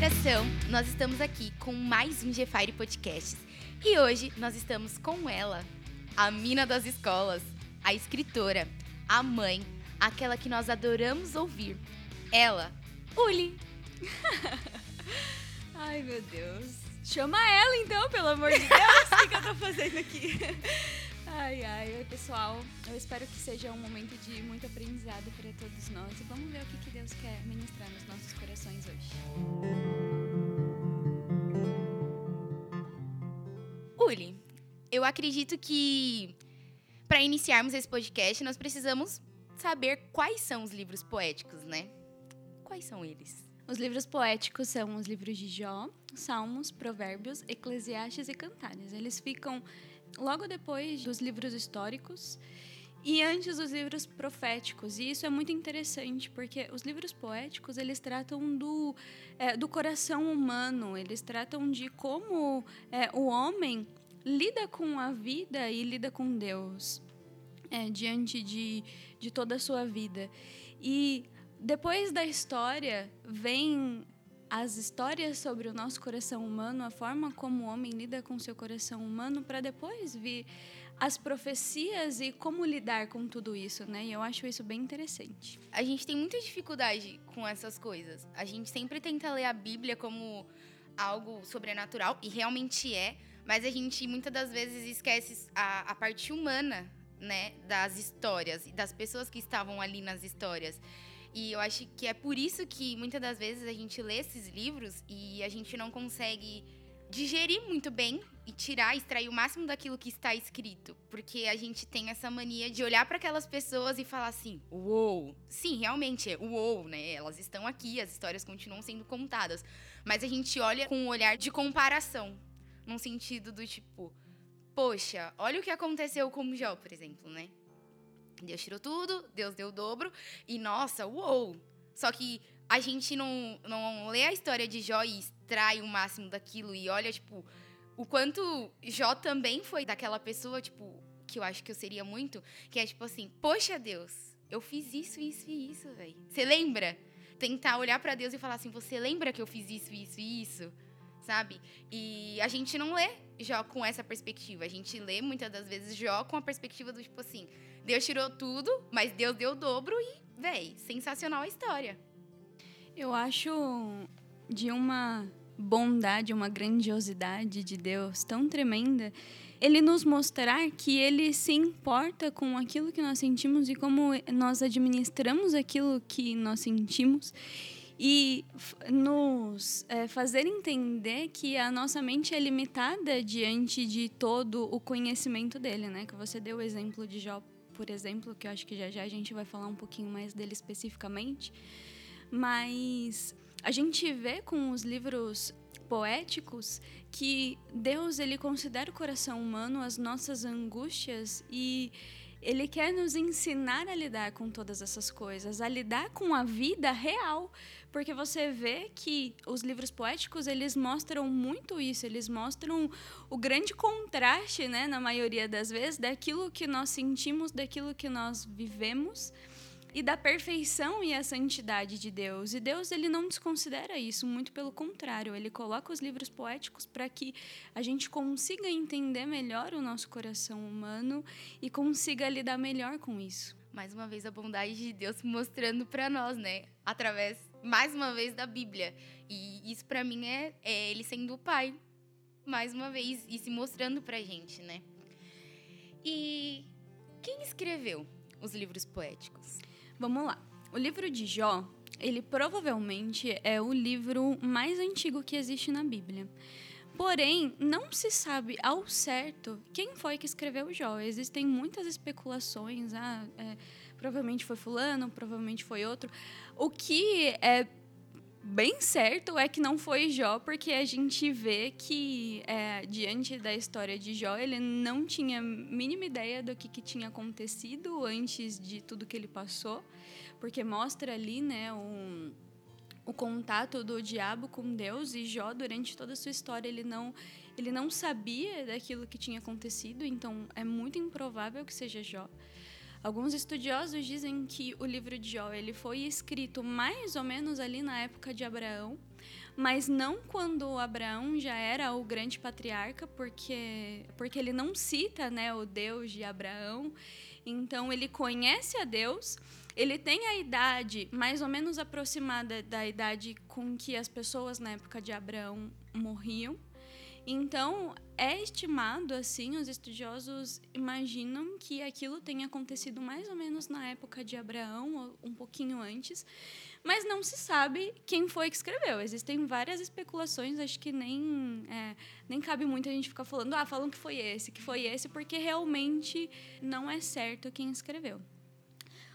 geração, nós estamos aqui com mais um Gefire Podcasts. E hoje nós estamos com ela, a mina das escolas, a escritora, a mãe, aquela que nós adoramos ouvir. Ela, Uli. Ai, meu Deus. Chama ela então, pelo amor de Deus. O que eu tô fazendo aqui? Ai, ai, oi pessoal. Eu espero que seja um momento de muito aprendizado para todos nós. E vamos ver o que, que Deus quer ministrar nos nossos corações hoje. Uli, eu acredito que para iniciarmos esse podcast nós precisamos saber quais são os livros poéticos, né? Quais são eles? Os livros poéticos são os livros de Jó, Salmos, Provérbios, Eclesiastes e Cantares. Eles ficam logo depois dos livros históricos e antes dos livros proféticos. E isso é muito interessante, porque os livros poéticos, eles tratam do, é, do coração humano, eles tratam de como é, o homem lida com a vida e lida com Deus é, diante de, de toda a sua vida. E depois da história vem as histórias sobre o nosso coração humano, a forma como o homem lida com seu coração humano, para depois vir as profecias e como lidar com tudo isso, né? E eu acho isso bem interessante. A gente tem muita dificuldade com essas coisas. A gente sempre tenta ler a Bíblia como algo sobrenatural, e realmente é, mas a gente muitas das vezes esquece a, a parte humana, né, das histórias das pessoas que estavam ali nas histórias. E eu acho que é por isso que muitas das vezes a gente lê esses livros e a gente não consegue digerir muito bem e tirar, extrair o máximo daquilo que está escrito, porque a gente tem essa mania de olhar para aquelas pessoas e falar assim: "Uou". Sim, realmente é uou, né? Elas estão aqui, as histórias continuam sendo contadas, mas a gente olha com um olhar de comparação, num sentido do tipo, poxa, olha o que aconteceu com Jó, por exemplo, né? Deus tirou tudo, Deus deu o dobro, e nossa, uou! Só que a gente não, não lê a história de Jó e extrai o máximo daquilo e olha, tipo, o quanto Jó também foi daquela pessoa, tipo, que eu acho que eu seria muito, que é tipo assim, poxa Deus, eu fiz isso, isso e isso, velho. Você lembra? Tentar olhar para Deus e falar assim, você lembra que eu fiz isso, isso e isso? Sabe? E a gente não lê Jó com essa perspectiva. A gente lê muitas das vezes Jó com a perspectiva do tipo assim, Deus tirou tudo, mas Deus deu o dobro e, véi, sensacional a história. Eu acho de uma bondade, uma grandiosidade de Deus tão tremenda, ele nos mostrar que ele se importa com aquilo que nós sentimos e como nós administramos aquilo que nós sentimos e nos é, fazer entender que a nossa mente é limitada diante de todo o conhecimento dele, né? Que você deu o exemplo de Jó por exemplo, que eu acho que já já a gente vai falar um pouquinho mais dele especificamente, mas a gente vê com os livros poéticos que Deus ele considera o coração humano as nossas angústias e ele quer nos ensinar a lidar com todas essas coisas, a lidar com a vida real, porque você vê que os livros poéticos eles mostram muito isso, eles mostram o grande contraste, né, na maioria das vezes, daquilo que nós sentimos, daquilo que nós vivemos e da perfeição e a santidade de Deus. E Deus ele não desconsidera isso, muito pelo contrário, ele coloca os livros poéticos para que a gente consiga entender melhor o nosso coração humano e consiga lidar melhor com isso. Mais uma vez a bondade de Deus mostrando para nós, né, através mais uma vez da Bíblia. E isso para mim é, é ele sendo o pai, mais uma vez e se mostrando pra gente, né? E quem escreveu os livros poéticos? Vamos lá. O livro de Jó, ele provavelmente é o livro mais antigo que existe na Bíblia. Porém, não se sabe ao certo quem foi que escreveu Jó. Existem muitas especulações. Ah, é, provavelmente foi fulano, provavelmente foi outro. O que é bem certo é que não foi Jó, porque a gente vê que, é, diante da história de Jó, ele não tinha mínima ideia do que, que tinha acontecido antes de tudo que ele passou, porque mostra ali, né, um, o contato do diabo com Deus e Jó, durante toda a sua história, ele não, ele não sabia daquilo que tinha acontecido, então é muito improvável que seja Jó. Alguns estudiosos dizem que o livro de Jó ele foi escrito mais ou menos ali na época de Abraão, mas não quando Abraão já era o grande patriarca, porque porque ele não cita, né, o Deus de Abraão. Então ele conhece a Deus, ele tem a idade mais ou menos aproximada da idade com que as pessoas na época de Abraão morriam. Então, é estimado, assim, os estudiosos imaginam que aquilo tenha acontecido mais ou menos na época de Abraão, ou um pouquinho antes, mas não se sabe quem foi que escreveu. Existem várias especulações, acho que nem, é, nem cabe muito a gente ficar falando, ah, falam que foi esse, que foi esse, porque realmente não é certo quem escreveu.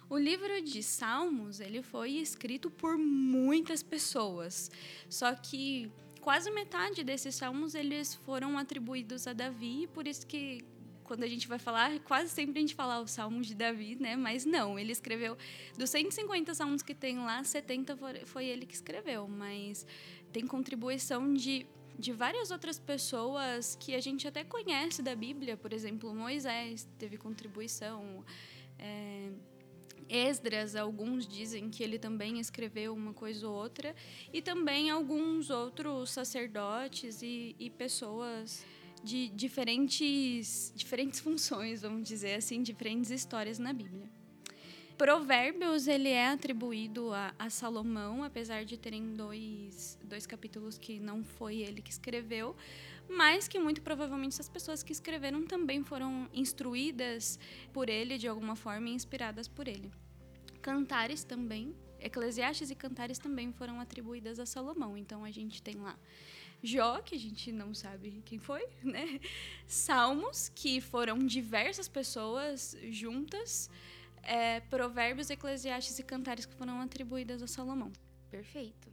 O livro de Salmos ele foi escrito por muitas pessoas, só que quase metade desses salmos eles foram atribuídos a Davi, por isso que quando a gente vai falar, quase sempre a gente fala os salmos de Davi, né? Mas não, ele escreveu dos 150 salmos que tem lá, 70 foi ele que escreveu, mas tem contribuição de de várias outras pessoas que a gente até conhece da Bíblia, por exemplo, Moisés teve contribuição. É, Esdras, alguns dizem que ele também escreveu uma coisa ou outra, e também alguns outros sacerdotes e, e pessoas de diferentes, diferentes funções, vamos dizer assim, diferentes histórias na Bíblia. Provérbios ele é atribuído a, a, Salomão, apesar de terem dois, dois capítulos que não foi ele que escreveu, mas que muito provavelmente essas pessoas que escreveram também foram instruídas por ele de alguma forma e inspiradas por ele. Cantares também, Eclesiastes e Cantares também foram atribuídas a Salomão. Então a gente tem lá Jó, que a gente não sabe quem foi, né? Salmos, que foram diversas pessoas juntas. É, provérbios, Eclesiastes e Cantares que foram atribuídas a Salomão. Perfeito.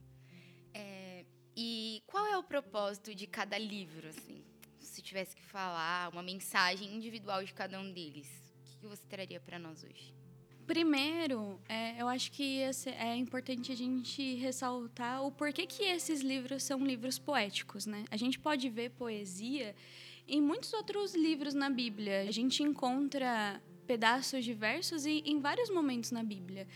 E qual é o propósito de cada livro, assim? Se tivesse que falar uma mensagem individual de cada um deles, o que você traria para nós hoje? Primeiro, é, eu acho que é importante a gente ressaltar o porquê que esses livros são livros poéticos, né? A gente pode ver poesia em muitos outros livros na Bíblia. A gente encontra pedaços diversos e em vários momentos na Bíblia.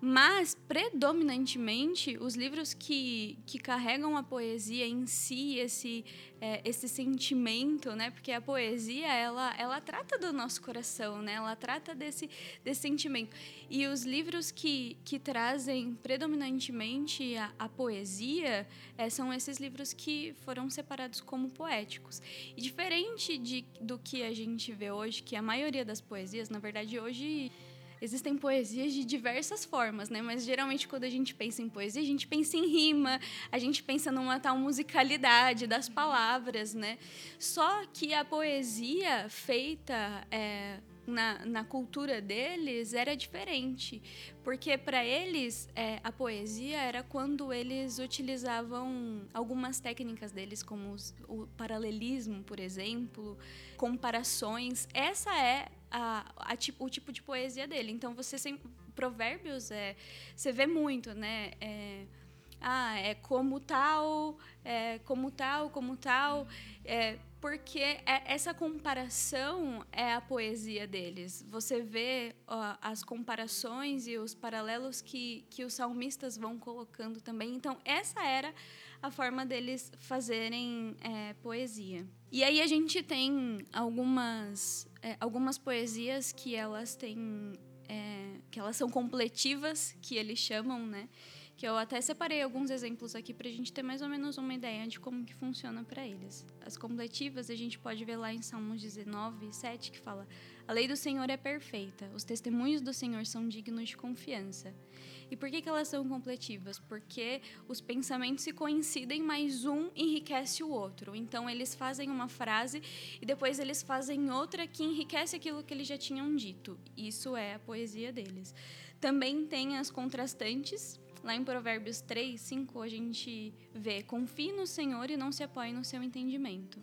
Mas, predominantemente, os livros que, que carregam a poesia em si, esse, é, esse sentimento, né? Porque a poesia, ela, ela trata do nosso coração, né? Ela trata desse, desse sentimento. E os livros que, que trazem predominantemente a, a poesia é, são esses livros que foram separados como poéticos. E diferente de, do que a gente vê hoje, que a maioria das poesias, na verdade, hoje existem poesias de diversas formas, né? Mas geralmente quando a gente pensa em poesia, a gente pensa em rima, a gente pensa numa tal musicalidade das palavras, né? Só que a poesia feita é, na, na cultura deles era diferente, porque para eles é, a poesia era quando eles utilizavam algumas técnicas deles, como os, o paralelismo, por exemplo, comparações. Essa é a, a, o tipo de poesia dele. Então você sem provérbios é você vê muito, né? É, ah, é como tal, é como tal, como tal, é, porque é, essa comparação é a poesia deles. Você vê ó, as comparações e os paralelos que, que os salmistas vão colocando também. Então, essa era a forma deles fazerem é, poesia. E aí a gente tem algumas, é, algumas poesias que elas têm. É, que elas são completivas, que eles chamam, né? que eu até separei alguns exemplos aqui para a gente ter mais ou menos uma ideia de como que funciona para eles. As completivas a gente pode ver lá em Salmos 19, 7, que fala: A lei do Senhor é perfeita, os testemunhos do Senhor são dignos de confiança. E por que, que elas são completivas? Porque os pensamentos se coincidem, mas um enriquece o outro. Então, eles fazem uma frase e depois eles fazem outra que enriquece aquilo que eles já tinham dito. Isso é a poesia deles. Também tem as contrastantes. Lá em Provérbios 3, 5, a gente vê: confie no Senhor e não se apoie no seu entendimento.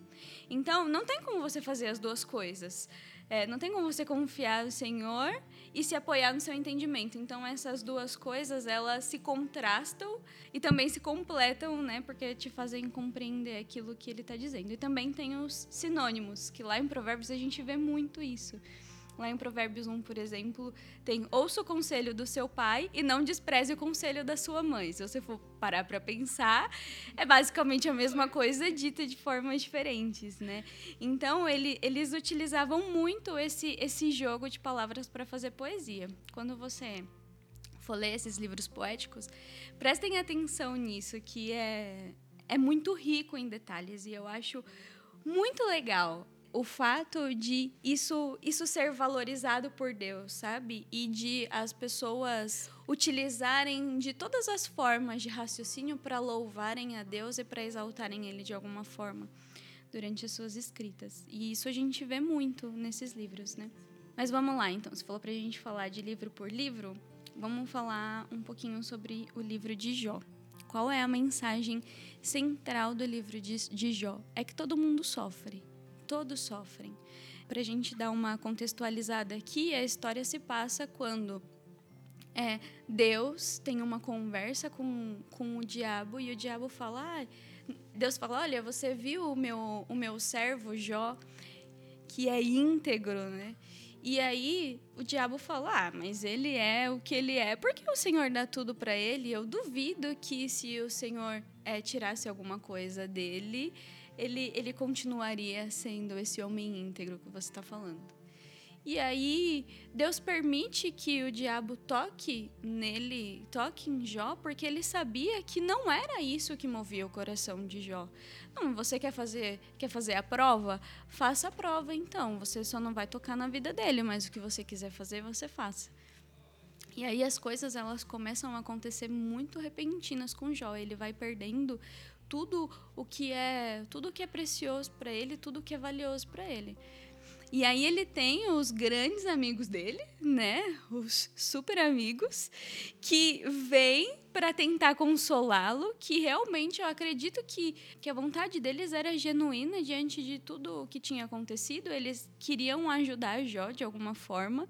Então, não tem como você fazer as duas coisas. É, não tem como você confiar no Senhor e se apoiar no seu entendimento. Então essas duas coisas elas se contrastam e também se completam, né? Porque te fazem compreender aquilo que ele está dizendo. E também tem os sinônimos, que lá em Provérbios a gente vê muito isso. Lá em Provérbios 1, por exemplo, tem ouça o conselho do seu pai e não despreze o conselho da sua mãe. Se você for parar para pensar, é basicamente a mesma coisa dita de formas diferentes, né? Então, ele, eles utilizavam muito esse, esse jogo de palavras para fazer poesia. Quando você for ler esses livros poéticos, prestem atenção nisso, que é, é muito rico em detalhes e eu acho muito legal o fato de isso, isso ser valorizado por Deus, sabe? E de as pessoas utilizarem de todas as formas de raciocínio para louvarem a Deus e para exaltarem Ele de alguma forma durante as suas escritas. E isso a gente vê muito nesses livros, né? Mas vamos lá, então. Você falou para a gente falar de livro por livro. Vamos falar um pouquinho sobre o livro de Jó. Qual é a mensagem central do livro de, de Jó? É que todo mundo sofre todos sofrem. Para a gente dar uma contextualizada aqui, a história se passa quando é, Deus tem uma conversa com, com o diabo e o diabo fala: ah, Deus fala, olha, você viu o meu, o meu servo Jó, que é íntegro, né? E aí o diabo fala: ah, mas ele é o que ele é, porque o Senhor dá tudo para ele? Eu duvido que se o Senhor é, tirasse alguma coisa dele, ele, ele continuaria sendo esse homem íntegro que você está falando. E aí, Deus permite que o diabo toque nele, toque em Jó, porque ele sabia que não era isso que movia o coração de Jó. Não, você quer fazer, quer fazer a prova? Faça a prova então. Você só não vai tocar na vida dele, mas o que você quiser fazer, você faça. E aí as coisas elas começam a acontecer muito repentinas com Jó. Ele vai perdendo tudo o que é, tudo que é precioso para ele, tudo que é valioso para ele. E aí ele tem os grandes amigos dele, né? Os super amigos que vêm para tentar consolá-lo, que realmente eu acredito que, que a vontade deles era genuína diante de tudo o que tinha acontecido. Eles queriam ajudar Jó de alguma forma.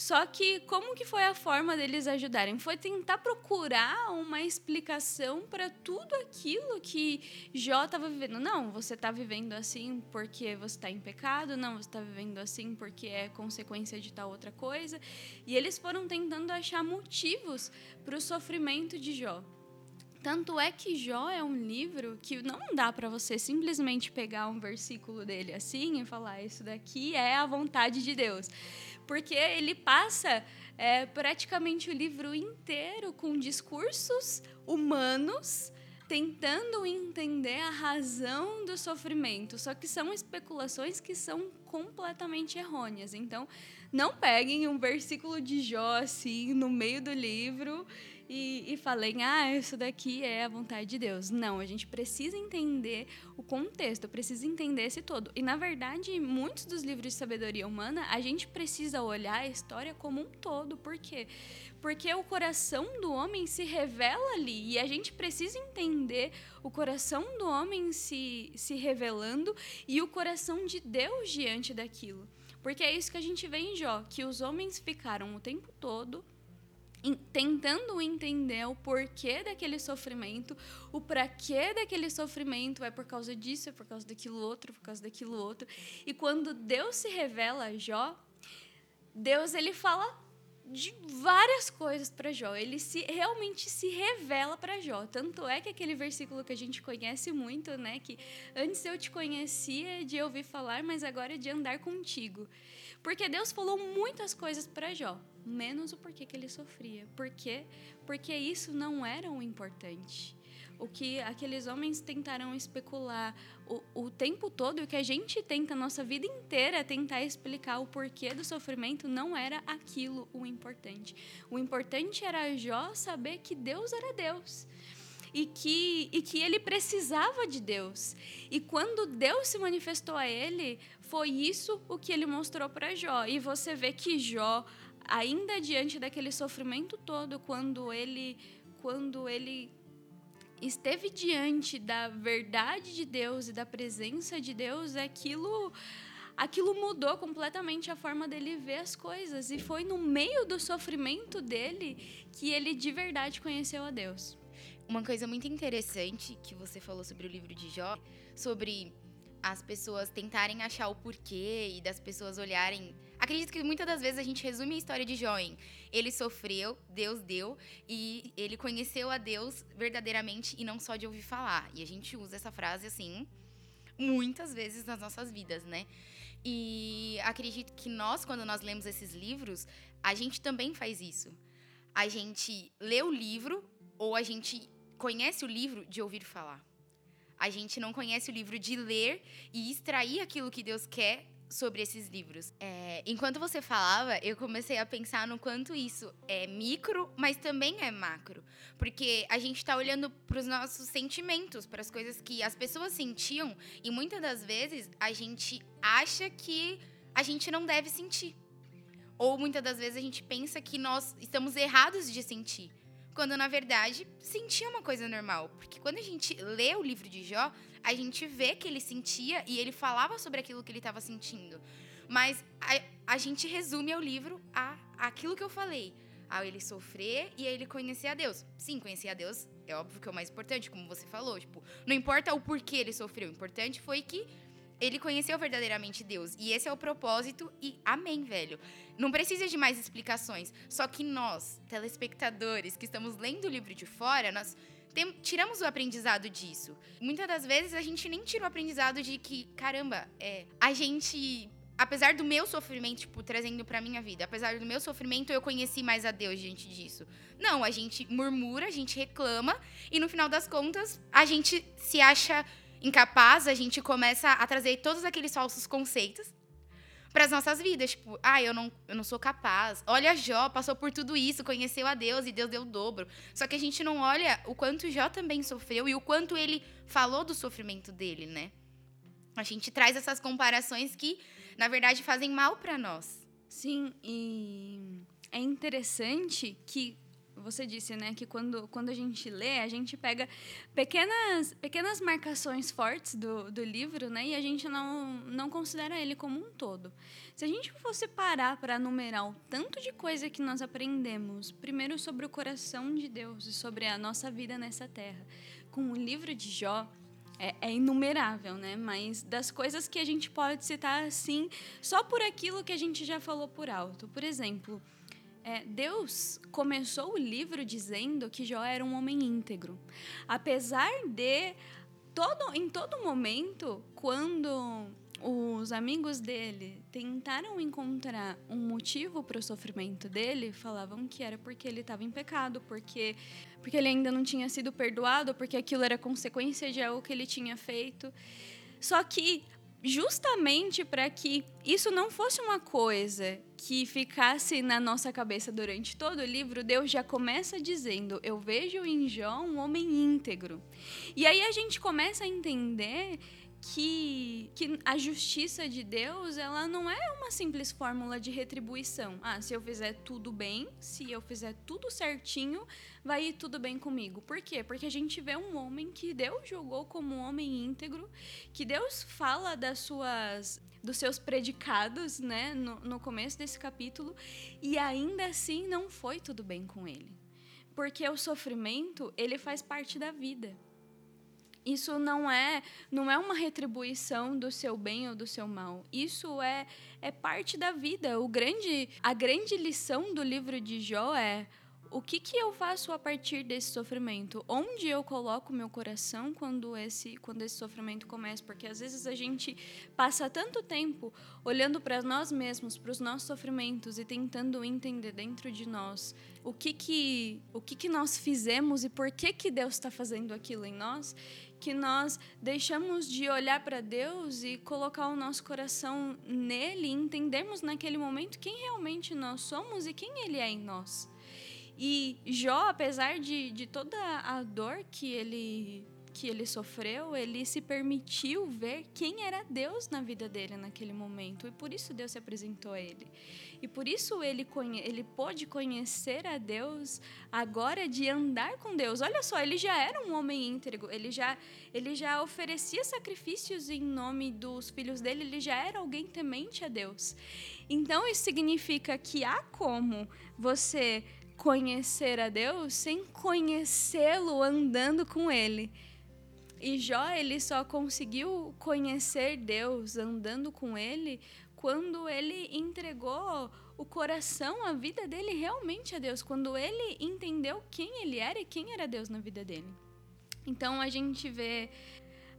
Só que como que foi a forma deles ajudarem? Foi tentar procurar uma explicação para tudo aquilo que Jó estava vivendo. Não, você está vivendo assim porque você está em pecado. Não, você está vivendo assim porque é consequência de tal outra coisa. E eles foram tentando achar motivos para o sofrimento de Jó. Tanto é que Jó é um livro que não dá para você simplesmente pegar um versículo dele assim e falar: Isso daqui é a vontade de Deus porque ele passa é, praticamente o livro inteiro com discursos humanos tentando entender a razão do sofrimento, só que são especulações que são completamente errôneas. Então, não peguem um versículo de Jó assim no meio do livro e, e falem, ah, isso daqui é a vontade de Deus. Não, a gente precisa entender o contexto, precisa entender esse todo. E, na verdade, muitos dos livros de sabedoria humana, a gente precisa olhar a história como um todo. Por quê? Porque o coração do homem se revela ali e a gente precisa entender o coração do homem se, se revelando e o coração de Deus diante daquilo. Porque é isso que a gente vê em Jó, que os homens ficaram o tempo todo tentando entender o porquê daquele sofrimento, o para quê daquele sofrimento, é por causa disso, é por causa daquilo outro, é por causa daquilo outro. E quando Deus se revela a Jó, Deus ele fala de várias coisas para Jó. Ele se realmente se revela para Jó. Tanto é que aquele versículo que a gente conhece muito, né, que antes eu te conhecia de ouvir falar, mas agora é de andar contigo. Porque Deus falou muitas coisas para Jó, menos o porquê que ele sofria. Por quê? Porque isso não era o importante. O que aqueles homens tentaram especular o, o tempo todo, o que a gente tenta a nossa vida inteira tentar explicar o porquê do sofrimento, não era aquilo o importante. O importante era Jó saber que Deus era Deus e que, e que ele precisava de Deus. E quando Deus se manifestou a ele, foi isso o que ele mostrou para Jó. E você vê que Jó, ainda diante daquele sofrimento todo, quando ele, quando ele esteve diante da verdade de Deus e da presença de Deus, aquilo aquilo mudou completamente a forma dele ver as coisas e foi no meio do sofrimento dele que ele de verdade conheceu a Deus. Uma coisa muito interessante que você falou sobre o livro de Jó, sobre as pessoas tentarem achar o porquê e das pessoas olharem Acredito que muitas das vezes a gente resume a história de Jó em ele sofreu, Deus deu, e ele conheceu a Deus verdadeiramente e não só de ouvir falar. E a gente usa essa frase assim muitas vezes nas nossas vidas, né? E acredito que nós, quando nós lemos esses livros, a gente também faz isso. A gente lê o livro ou a gente conhece o livro de ouvir falar. A gente não conhece o livro de ler e extrair aquilo que Deus quer sobre esses livros. É, enquanto você falava, eu comecei a pensar no quanto isso é micro, mas também é macro. Porque a gente está olhando para os nossos sentimentos, para as coisas que as pessoas sentiam, e muitas das vezes a gente acha que a gente não deve sentir. Ou muitas das vezes a gente pensa que nós estamos errados de sentir. Quando na verdade sentir é uma coisa normal. Porque quando a gente lê o livro de Jó, a gente vê que ele sentia e ele falava sobre aquilo que ele estava sentindo. Mas a, a, gente resume o livro a aquilo que eu falei. A ele sofrer e a ele conhecer a Deus. Sim, conhecer a Deus é óbvio que é o mais importante, como você falou. Tipo, não importa o porquê ele sofreu, o importante foi que ele conheceu verdadeiramente Deus. E esse é o propósito e amém, velho. Não precisa de mais explicações. Só que nós, telespectadores, que estamos lendo o livro de fora, nós tem, tiramos o aprendizado disso. Muitas das vezes a gente nem tira o aprendizado de que, caramba, é, a gente apesar do meu sofrimento, tipo, trazendo pra minha vida, apesar do meu sofrimento, eu conheci mais a Deus diante disso. Não, a gente murmura, a gente reclama, e no final das contas, a gente se acha incapaz, a gente começa a trazer todos aqueles falsos conceitos para as nossas vidas. Tipo, ah, eu não, eu não sou capaz. Olha Jó, passou por tudo isso, conheceu a Deus e Deus deu o dobro. Só que a gente não olha o quanto Jó também sofreu e o quanto ele falou do sofrimento dele, né? A gente traz essas comparações que, na verdade, fazem mal para nós. Sim, e é interessante que você disse, né, que quando, quando a gente lê, a gente pega pequenas, pequenas marcações fortes do, do livro, né, e a gente não, não considera ele como um todo. Se a gente fosse parar para numerar o tanto de coisa que nós aprendemos, primeiro sobre o coração de Deus e sobre a nossa vida nessa terra, com o livro de Jó, é, é, inumerável, né? Mas das coisas que a gente pode citar assim, só por aquilo que a gente já falou por alto. Por exemplo, é, Deus começou o livro dizendo que Jó era um homem íntegro. Apesar de, todo, em todo momento, quando os amigos dele tentaram encontrar um motivo para o sofrimento dele, falavam que era porque ele estava em pecado, porque porque ele ainda não tinha sido perdoado, porque aquilo era consequência de algo que ele tinha feito. Só que justamente para que isso não fosse uma coisa que ficasse na nossa cabeça durante todo o livro, Deus já começa dizendo: Eu vejo em Jó um homem íntegro. E aí a gente começa a entender que, que a justiça de Deus ela não é uma simples fórmula de retribuição. Ah, se eu fizer tudo bem, se eu fizer tudo certinho, vai ir tudo bem comigo. Por quê? Porque a gente vê um homem que Deus julgou como um homem íntegro, que Deus fala das suas dos seus predicados, né, no, no começo desse capítulo, e ainda assim não foi tudo bem com ele. Porque o sofrimento, ele faz parte da vida isso não é não é uma retribuição do seu bem ou do seu mal. Isso é é parte da vida. O grande a grande lição do livro de Jó é o que, que eu faço a partir desse sofrimento? Onde eu coloco meu coração quando esse, quando esse sofrimento começa? Porque às vezes a gente passa tanto tempo olhando para nós mesmos, para os nossos sofrimentos e tentando entender dentro de nós o que que, o que, que nós fizemos e por que, que Deus está fazendo aquilo em nós, que nós deixamos de olhar para Deus e colocar o nosso coração nele entendermos naquele momento quem realmente nós somos e quem Ele é em nós. E Jó, apesar de, de toda a dor que ele que ele sofreu, ele se permitiu ver quem era Deus na vida dele naquele momento. E por isso Deus se apresentou a ele. E por isso ele, ele pôde conhecer a Deus agora de andar com Deus. Olha só, ele já era um homem íntegro, ele já, ele já oferecia sacrifícios em nome dos filhos dele, ele já era alguém temente a Deus. Então isso significa que há como você conhecer a Deus sem conhecê-lo andando com ele. E Jó, ele só conseguiu conhecer Deus andando com ele quando ele entregou o coração, a vida dele realmente a Deus, quando ele entendeu quem ele era e quem era Deus na vida dele. Então a gente vê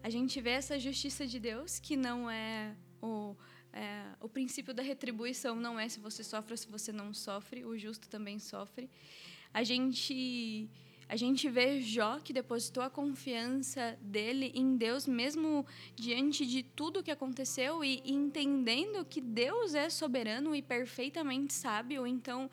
a gente vê essa justiça de Deus que não é o é, o princípio da retribuição não é se você sofre ou se você não sofre, o justo também sofre. A gente a gente vê Jó que depositou a confiança dele em Deus, mesmo diante de tudo que aconteceu e entendendo que Deus é soberano e perfeitamente sábio. Então,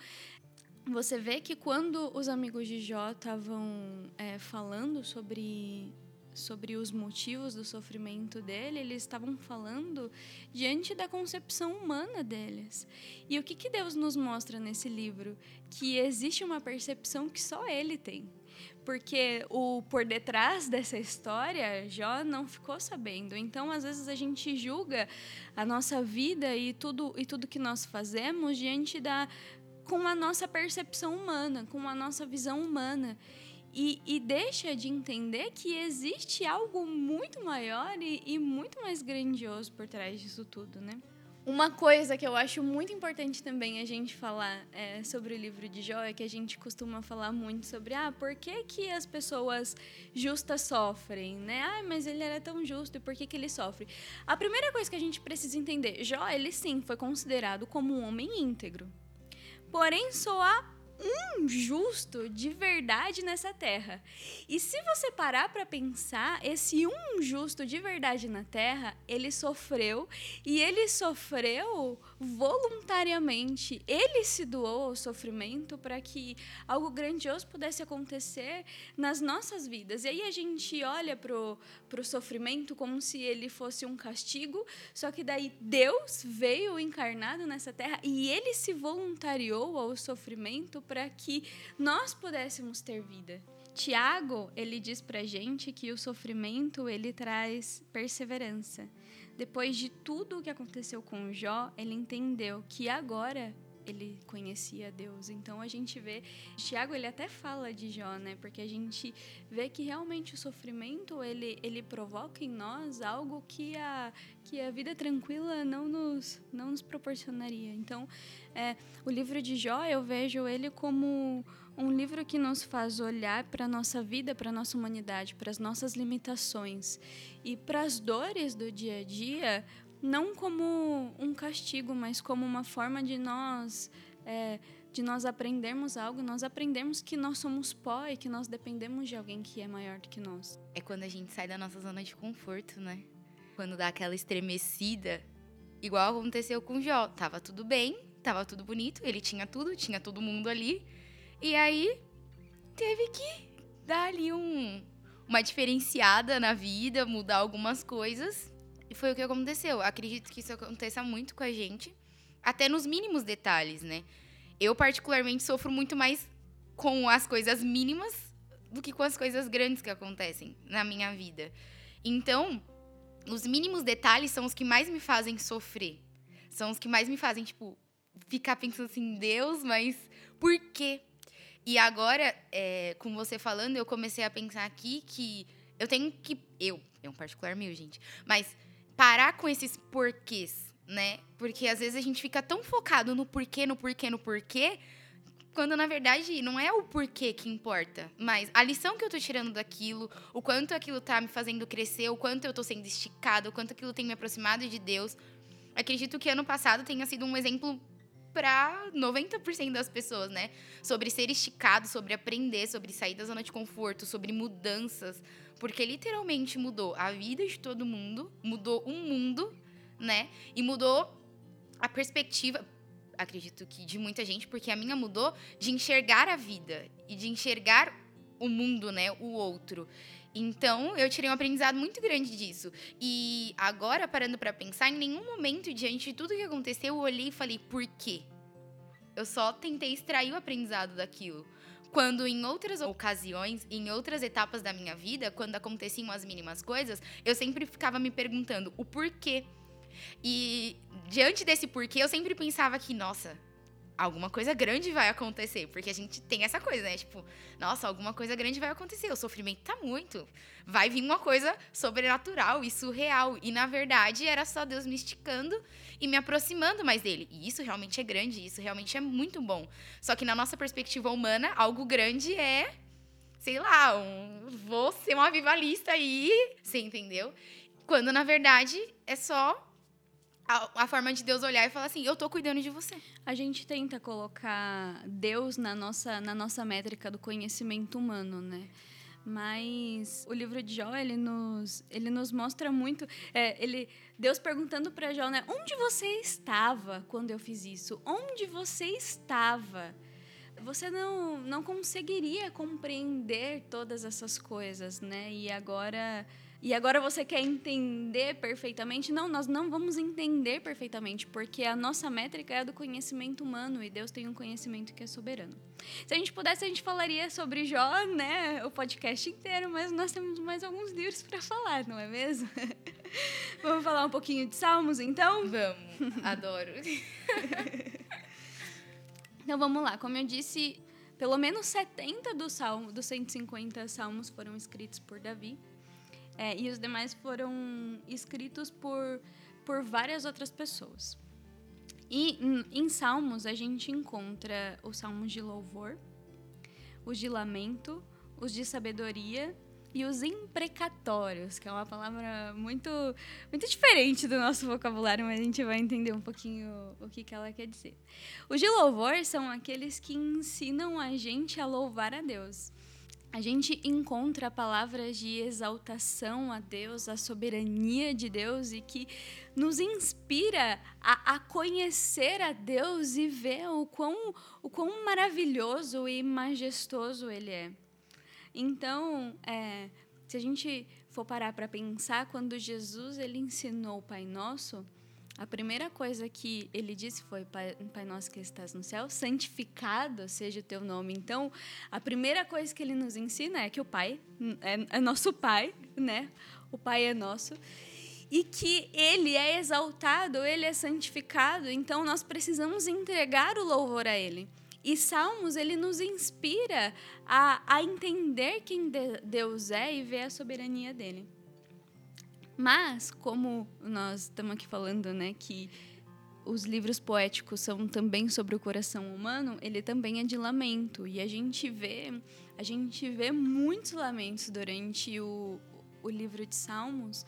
você vê que quando os amigos de Jó estavam é, falando sobre sobre os motivos do sofrimento dele, eles estavam falando diante da concepção humana deles. E o que, que Deus nos mostra nesse livro? Que existe uma percepção que só ele tem. Porque o por detrás dessa história, Jó não ficou sabendo. Então, às vezes a gente julga a nossa vida e tudo e tudo que nós fazemos diante da com a nossa percepção humana, com a nossa visão humana e, e deixa de entender que existe algo muito maior e, e muito mais grandioso por trás disso tudo, né? Uma coisa que eu acho muito importante também a gente falar é, sobre o livro de Jó é que a gente costuma falar muito sobre ah, por que, que as pessoas justas sofrem, né? Ah, mas ele era tão justo e por que, que ele sofre? A primeira coisa que a gente precisa entender, Jó, ele sim foi considerado como um homem íntegro. Porém, só há um justo de verdade nessa terra. E se você parar para pensar, esse um justo de verdade na terra, ele sofreu e ele sofreu voluntariamente. Ele se doou ao sofrimento para que algo grandioso pudesse acontecer nas nossas vidas. E aí a gente olha pro pro sofrimento como se ele fosse um castigo, só que daí Deus veio encarnado nessa terra e ele se voluntariou ao sofrimento para que nós pudéssemos ter vida. Tiago, ele diz pra gente que o sofrimento ele traz perseverança. Depois de tudo o que aconteceu com Jó, ele entendeu que agora ele conhecia Deus. Então a gente vê, Tiago ele até fala de Jó, né? Porque a gente vê que realmente o sofrimento ele, ele provoca em nós algo que a que a vida tranquila não nos não nos proporcionaria. Então, é, o livro de Jó eu vejo ele como um livro que nos faz olhar para a nossa vida, para a nossa humanidade, para as nossas limitações e para as dores do dia a dia, não como um castigo, mas como uma forma de nós é, de nós aprendermos algo, nós aprendemos que nós somos pó e que nós dependemos de alguém que é maior do que nós. É quando a gente sai da nossa zona de conforto, né? Quando dá aquela estremecida, igual aconteceu com o Jó. Tava tudo bem, tava tudo bonito, ele tinha tudo, tinha todo mundo ali. E aí teve que dar ali um, uma diferenciada na vida, mudar algumas coisas. E foi o que aconteceu. Acredito que isso aconteça muito com a gente, até nos mínimos detalhes, né? Eu, particularmente, sofro muito mais com as coisas mínimas do que com as coisas grandes que acontecem na minha vida. Então, os mínimos detalhes são os que mais me fazem sofrer. São os que mais me fazem, tipo, ficar pensando assim, Deus, mas por quê? E agora, é, com você falando, eu comecei a pensar aqui que eu tenho que. Eu, é um particular meu, gente. Mas parar com esses porquês, né? Porque às vezes a gente fica tão focado no porquê, no porquê, no porquê, quando na verdade não é o porquê que importa, mas a lição que eu tô tirando daquilo, o quanto aquilo tá me fazendo crescer, o quanto eu tô sendo esticado, o quanto aquilo tem me aproximado de Deus. Acredito que ano passado tenha sido um exemplo para 90% das pessoas, né? Sobre ser esticado, sobre aprender, sobre sair da zona de conforto, sobre mudanças, porque literalmente mudou a vida de todo mundo, mudou o mundo, né? E mudou a perspectiva, acredito que de muita gente, porque a minha mudou de enxergar a vida e de enxergar o mundo, né? O outro. Então, eu tirei um aprendizado muito grande disso. E agora, parando para pensar, em nenhum momento, diante de tudo que aconteceu, eu olhei e falei, por quê? Eu só tentei extrair o aprendizado daquilo. Quando em outras ocasiões, em outras etapas da minha vida, quando aconteciam as mínimas coisas, eu sempre ficava me perguntando o porquê. E diante desse porquê, eu sempre pensava que, nossa, alguma coisa grande vai acontecer. Porque a gente tem essa coisa, né? Tipo, nossa, alguma coisa grande vai acontecer. O sofrimento tá muito. Vai vir uma coisa sobrenatural e surreal. E na verdade era só Deus me esticando e me aproximando mais dele. E isso realmente é grande, isso realmente é muito bom. Só que na nossa perspectiva humana, algo grande é. Sei lá, um, vou ser uma vivalista aí. Você entendeu? Quando na verdade é só a, a, forma de Deus olhar e falar assim: eu tô cuidando de você. A gente tenta colocar Deus na nossa, na nossa métrica do conhecimento humano, né? Mas o livro de Jó, ele nos, ele nos mostra muito. É, ele, Deus perguntando para Jó, né? Onde você estava quando eu fiz isso? Onde você estava? Você não, não conseguiria compreender todas essas coisas, né? E agora e agora você quer entender perfeitamente? Não, nós não vamos entender perfeitamente, porque a nossa métrica é a do conhecimento humano e Deus tem um conhecimento que é soberano. Se a gente pudesse, a gente falaria sobre Jó, né, o podcast inteiro, mas nós temos mais alguns livros para falar, não é mesmo? vamos falar um pouquinho de Salmos, então? Vamos, adoro. então vamos lá, como eu disse, pelo menos 70 dos, salmos, dos 150 salmos foram escritos por Davi. É, e os demais foram escritos por, por várias outras pessoas. E em Salmos a gente encontra os salmos de louvor, os de lamento, os de sabedoria e os imprecatórios, que é uma palavra muito, muito diferente do nosso vocabulário, mas a gente vai entender um pouquinho o que, que ela quer dizer. Os de louvor são aqueles que ensinam a gente a louvar a Deus a gente encontra palavras de exaltação a Deus, a soberania de Deus e que nos inspira a, a, conhecer a Deus e ver o quão, o quão maravilhoso e majestoso Ele é. Então, é, se a gente for parar para pensar, quando Jesus ele ensinou o Pai Nosso, a primeira coisa que ele disse foi: Pai, nosso que estás no céu, santificado seja o teu nome. Então, a primeira coisa que ele nos ensina é que o Pai é, é nosso Pai, né? O Pai é nosso e que ele é exaltado, ele é santificado, então nós precisamos entregar o louvor a ele. E Salmos, ele nos inspira a, a entender quem Deus é e ver a soberania dele. Mas, como nós estamos aqui falando, né, que os livros poéticos são também sobre o coração humano, ele também é de lamento. E a gente vê, a gente vê muitos lamentos durante o, o livro de Salmos.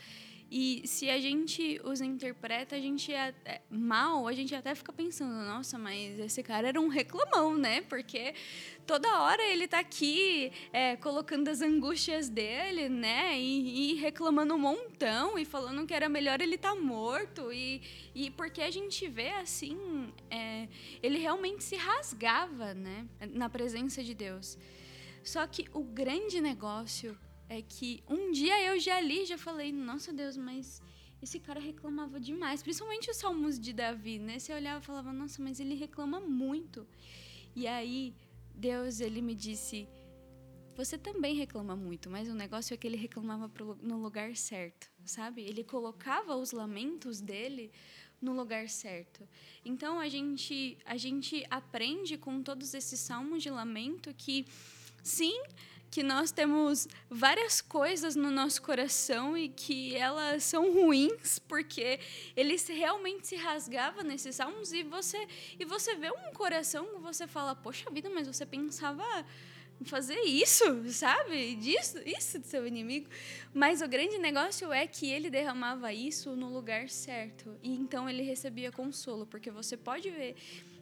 E se a gente os interpreta, a gente é, é, mal, a gente até fica pensando, nossa, mas esse cara era um reclamão, né? Porque toda hora ele tá aqui é, colocando as angústias dele, né? E, e, reclamando um montão e falando que era melhor ele tá morto. E, e porque a gente vê assim, é, ele realmente se rasgava, né? Na presença de Deus. Só que o grande negócio é que um dia eu já li, já falei, nossa Deus, mas esse cara reclamava demais, principalmente os salmos de Davi, né? Você olhava e falava, nossa, mas ele reclama muito. E aí Deus, ele me disse, você também reclama muito, mas o negócio é que ele reclamava no lugar certo, sabe? Ele colocava os lamentos dele no lugar certo. Então a gente a gente aprende com todos esses salmos de lamento que sim, que nós temos várias coisas no nosso coração e que elas são ruins porque ele realmente se rasgava nesses salmos e você e você vê um coração que você fala poxa vida mas você pensava fazer isso sabe? Disso isso do seu inimigo. Mas o grande negócio é que ele derramava isso no lugar certo. E então ele recebia consolo porque você pode ver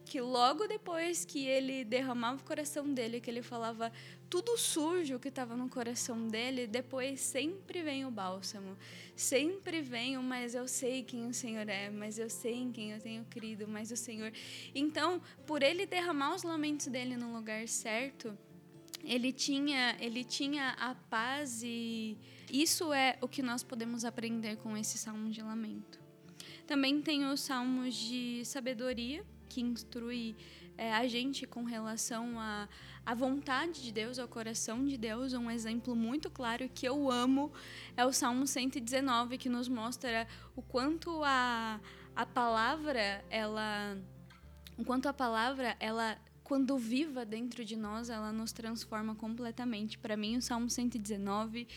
que logo depois que ele derramava o coração dele, que ele falava tudo sujo que estava no coração dele, depois sempre vem o bálsamo. Sempre vem o mas eu sei quem o Senhor é, mas eu sei em quem eu tenho crido, mas o Senhor. Então, por ele derramar os lamentos dele no lugar certo, ele tinha, ele tinha a paz e isso é o que nós podemos aprender com esse salmo de lamento. Também tem os salmos de sabedoria, que instrui é, a gente com relação à a vontade de Deus, ao coração de Deus. Um exemplo muito claro que eu amo é o Salmo 119, que nos mostra o quanto a, a palavra ela enquanto a palavra, ela quando viva dentro de nós, ela nos transforma completamente. Para mim, o Salmo 119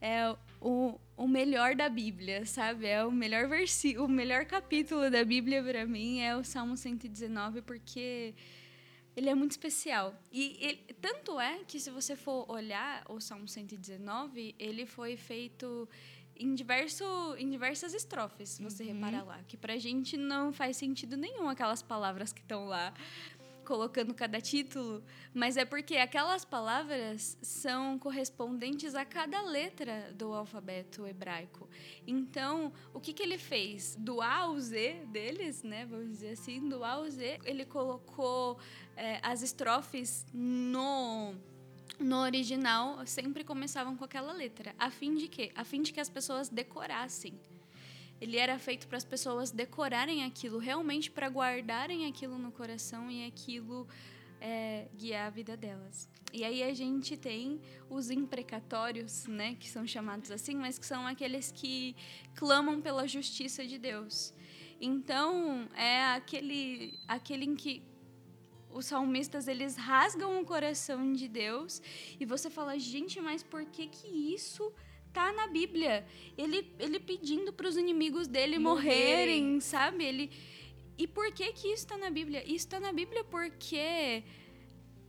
é o, o melhor da Bíblia, sabe? É o melhor versículo, o melhor capítulo da Bíblia para mim é o Salmo 119, porque ele é muito especial. E ele, tanto é que se você for olhar o Salmo 119, ele foi feito em, diverso, em diversas estrofes, se você uhum. reparar lá. Que pra gente não faz sentido nenhum aquelas palavras que estão lá colocando cada título, mas é porque aquelas palavras são correspondentes a cada letra do alfabeto hebraico. Então, o que, que ele fez? Do A ao Z deles, né? Vamos dizer assim, do A ao Z, ele colocou é, as estrofes no no original sempre começavam com aquela letra, a fim de quê? A fim de que as pessoas decorassem ele era feito para as pessoas decorarem aquilo, realmente para guardarem aquilo no coração e aquilo é, guiar a vida delas. E aí a gente tem os imprecatórios, né, que são chamados assim, mas que são aqueles que clamam pela justiça de Deus. Então, é aquele aquele em que os salmistas eles rasgam o coração de Deus e você fala, gente, mas por que que isso tá na Bíblia. Ele, ele pedindo para os inimigos dele morrerem. morrerem, sabe? Ele E por que que isso está na Bíblia? Isso está na Bíblia porque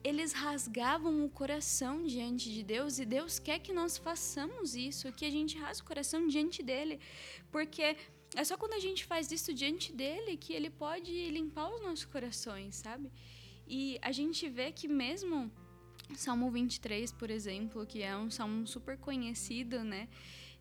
eles rasgavam o coração diante de Deus e Deus quer que nós façamos isso, que a gente rasgue o coração diante dele, porque é só quando a gente faz isso diante dele que ele pode limpar os nossos corações, sabe? E a gente vê que mesmo Salmo 23, por exemplo, que é um salmo super conhecido, né?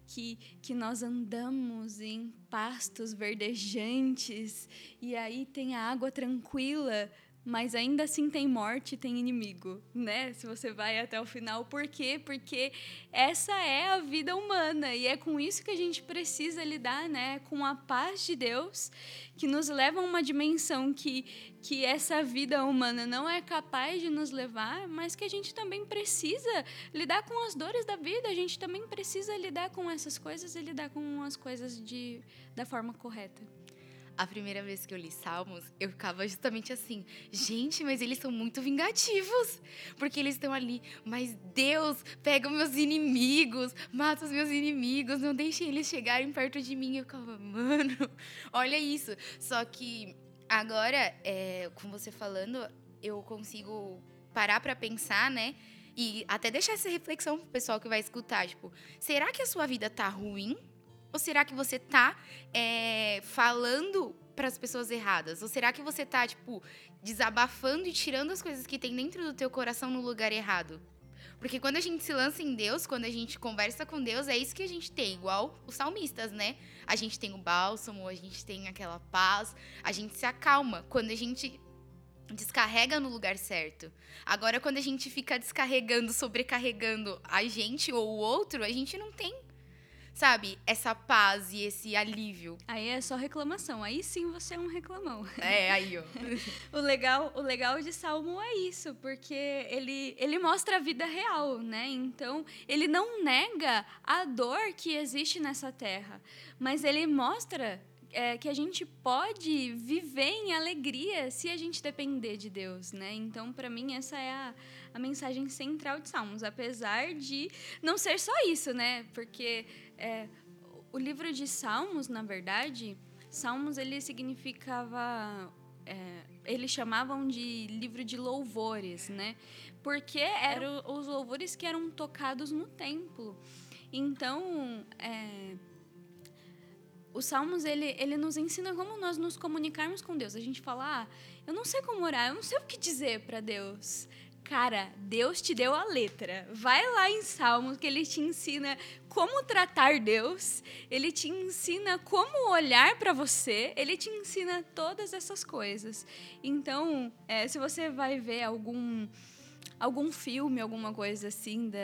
Que, que nós andamos em pastos verdejantes e aí tem a água tranquila mas ainda assim tem morte, tem inimigo, né? Se você vai até o final, por quê? Porque essa é a vida humana e é com isso que a gente precisa lidar, né? Com a paz de Deus, que nos leva a uma dimensão que que essa vida humana não é capaz de nos levar, mas que a gente também precisa lidar com as dores da vida, a gente também precisa lidar com essas coisas e lidar com as coisas de da forma correta a primeira vez que eu li Salmos, eu ficava justamente assim: gente, mas eles são muito vingativos. Porque eles estão ali, mas Deus, pega os meus inimigos, mata os meus inimigos, não deixe eles chegarem perto de mim. Eu ficava, mano, olha isso. Só que agora, é, com você falando, eu consigo parar para pensar, né? E até deixar essa reflexão pro pessoal que vai escutar, tipo, será que a sua vida tá ruim? Ou será que você tá é, falando para as pessoas erradas? Ou será que você tá, tipo, desabafando e tirando as coisas que tem dentro do teu coração no lugar errado? Porque quando a gente se lança em Deus, quando a gente conversa com Deus, é isso que a gente tem, igual os salmistas, né? A gente tem o bálsamo, a gente tem aquela paz, a gente se acalma quando a gente descarrega no lugar certo. Agora, quando a gente fica descarregando, sobrecarregando a gente ou o outro, a gente não tem sabe, essa paz e esse alívio. Aí é só reclamação. Aí sim você é um reclamão. É, aí, ó. o legal, o legal de Salmo é isso, porque ele ele mostra a vida real, né? Então, ele não nega a dor que existe nessa terra, mas ele mostra é, que a gente pode viver em alegria se a gente depender de Deus, né? Então, para mim, essa é a, a mensagem central de Salmos, apesar de não ser só isso, né? Porque é, o livro de Salmos, na verdade, Salmos ele significava, é, eles chamavam de livro de louvores, né? Porque eram os louvores que eram tocados no templo. Então, é, os Salmos, ele, ele nos ensina como nós nos comunicarmos com Deus. A gente fala, ah, eu não sei como orar, eu não sei o que dizer para Deus. Cara, Deus te deu a letra. Vai lá em Salmos que ele te ensina como tratar Deus, ele te ensina como olhar para você, ele te ensina todas essas coisas. Então, é, se você vai ver algum, algum filme, alguma coisa assim da,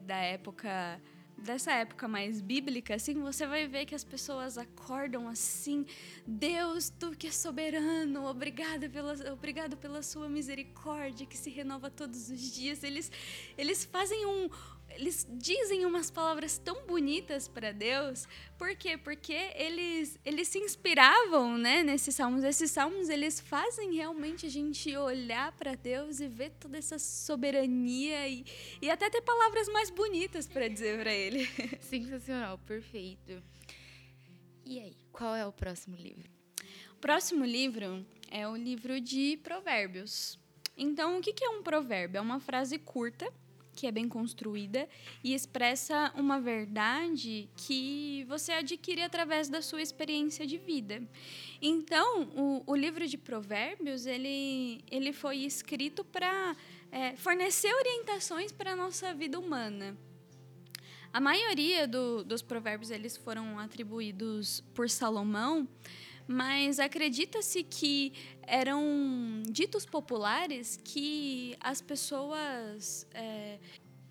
da época dessa época mais bíblica, assim, você vai ver que as pessoas acordam assim: Deus, tu que é soberano, obrigado pela, obrigado pela sua misericórdia que se renova todos os dias. Eles, eles fazem um, eles dizem umas palavras tão bonitas para Deus. Por quê? Porque eles, eles se inspiravam né, nesses salmos. Esses salmos eles fazem realmente a gente olhar para Deus e ver toda essa soberania e, e até ter palavras mais bonitas para dizer para Ele. Sensacional, perfeito. E aí, qual é o próximo livro? O próximo livro é o livro de Provérbios. Então, o que é um provérbio? É uma frase curta que é bem construída e expressa uma verdade que você adquire através da sua experiência de vida. Então, o, o livro de Provérbios ele, ele foi escrito para é, fornecer orientações para a nossa vida humana. A maioria do, dos provérbios eles foram atribuídos por Salomão, mas acredita-se que eram ditos populares que as pessoas é,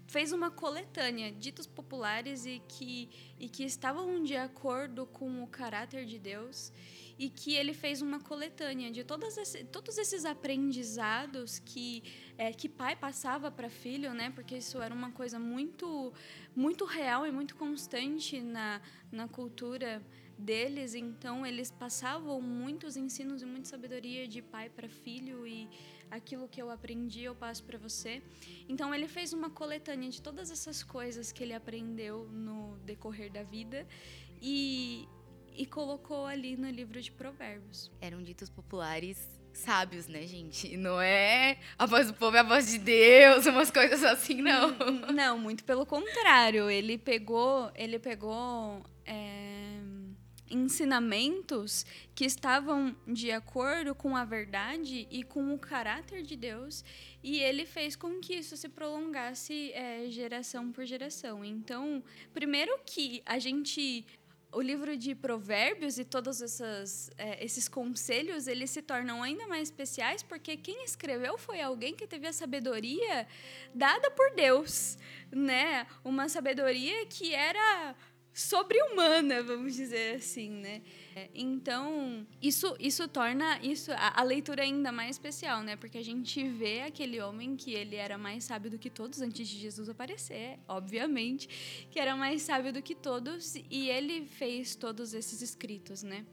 fez uma coletânea ditos populares e que, e que estavam de acordo com o caráter de Deus e que ele fez uma coletânea de todos, esse, todos esses aprendizados que é, que pai passava para filho, né? Porque isso era uma coisa muito muito real e muito constante na, na cultura deles, então eles passavam muitos ensinos e muita sabedoria de pai para filho e aquilo que eu aprendi eu passo para você. Então ele fez uma coletânea de todas essas coisas que ele aprendeu no decorrer da vida e e colocou ali no livro de Provérbios. Eram ditos populares sábios, né, gente? Não é a voz do povo é a voz de Deus, umas coisas assim, não. Não, muito pelo contrário. Ele pegou, ele pegou é ensinamentos que estavam de acordo com a verdade e com o caráter de Deus, e ele fez com que isso se prolongasse é, geração por geração. Então, primeiro que a gente o livro de provérbios e todos essas, é, esses conselhos eles se tornam ainda mais especiais porque quem escreveu foi alguém que teve a sabedoria dada por Deus, né? Uma sabedoria que era sobre-humana, vamos dizer assim, né? É, então, isso, isso torna isso a, a, leitura ainda mais especial, né? Porque a gente vê aquele homem que ele era mais sábio do que todos antes de Jesus aparecer, obviamente, que era mais sábio do que todos e ele fez todos esses escritos, né?